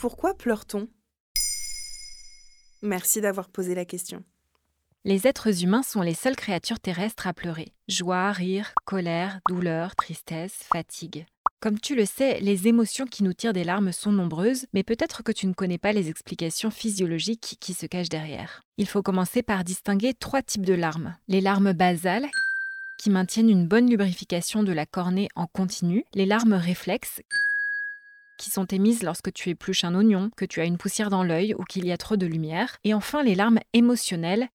Pourquoi pleure-t-on? Merci d'avoir posé la question. Les êtres humains sont les seules créatures terrestres à pleurer. Joie, rire, colère, douleur, tristesse, fatigue. Comme tu le sais, les émotions qui nous tirent des larmes sont nombreuses, mais peut-être que tu ne connais pas les explications physiologiques qui se cachent derrière. Il faut commencer par distinguer trois types de larmes. Les larmes basales, qui maintiennent une bonne lubrification de la cornée en continu, les larmes réflexes, qui sont émises lorsque tu épluches un oignon, que tu as une poussière dans l'œil ou qu'il y a trop de lumière, et enfin les larmes émotionnelles,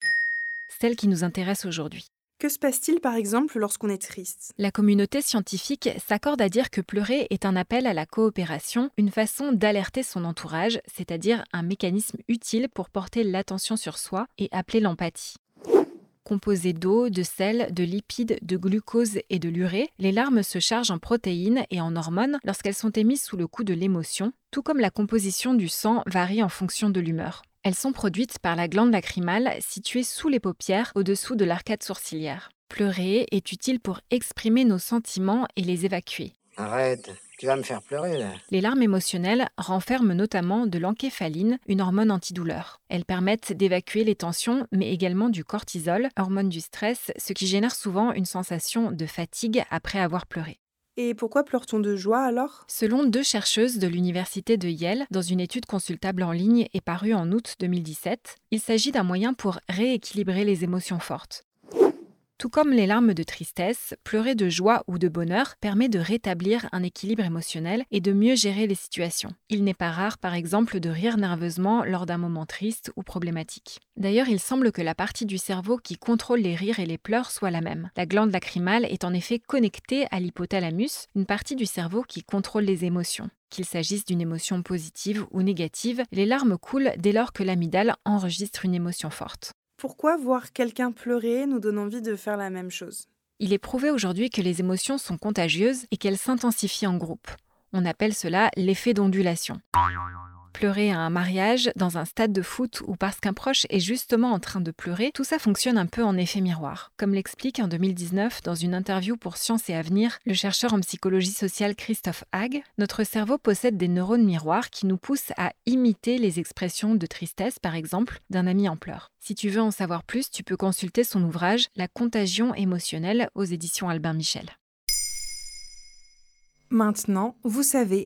celles qui nous intéressent aujourd'hui. Que se passe-t-il par exemple lorsqu'on est triste? La communauté scientifique s'accorde à dire que pleurer est un appel à la coopération, une façon d'alerter son entourage, c'est-à-dire un mécanisme utile pour porter l'attention sur soi et appeler l'empathie. Composées d'eau, de sel, de lipides, de glucose et de l'urée, les larmes se chargent en protéines et en hormones lorsqu'elles sont émises sous le coup de l'émotion, tout comme la composition du sang varie en fonction de l'humeur. Elles sont produites par la glande lacrymale située sous les paupières au-dessous de l'arcade sourcilière. Pleurer est utile pour exprimer nos sentiments et les évacuer. Arrête, tu vas me faire pleurer là. Les larmes émotionnelles renferment notamment de l'encéphaline, une hormone antidouleur. Elles permettent d'évacuer les tensions, mais également du cortisol, hormone du stress, ce qui génère souvent une sensation de fatigue après avoir pleuré. Et pourquoi pleure-t-on de joie alors? Selon deux chercheuses de l'université de Yale, dans une étude consultable en ligne et parue en août 2017, il s'agit d'un moyen pour rééquilibrer les émotions fortes. Tout comme les larmes de tristesse, pleurer de joie ou de bonheur permet de rétablir un équilibre émotionnel et de mieux gérer les situations. Il n'est pas rare, par exemple, de rire nerveusement lors d'un moment triste ou problématique. D'ailleurs, il semble que la partie du cerveau qui contrôle les rires et les pleurs soit la même. La glande lacrymale est en effet connectée à l'hypothalamus, une partie du cerveau qui contrôle les émotions. Qu'il s'agisse d'une émotion positive ou négative, les larmes coulent dès lors que l'amygdale enregistre une émotion forte. Pourquoi voir quelqu'un pleurer nous donne envie de faire la même chose? Il est prouvé aujourd'hui que les émotions sont contagieuses et qu'elles s'intensifient en groupe. On appelle cela l'effet d'ondulation pleurer à un mariage, dans un stade de foot ou parce qu'un proche est justement en train de pleurer, tout ça fonctionne un peu en effet miroir. Comme l'explique en 2019 dans une interview pour Science et Avenir le chercheur en psychologie sociale Christophe Hague, notre cerveau possède des neurones miroirs qui nous poussent à imiter les expressions de tristesse, par exemple, d'un ami en pleurs. Si tu veux en savoir plus, tu peux consulter son ouvrage La contagion émotionnelle aux éditions Albin Michel. Maintenant, vous savez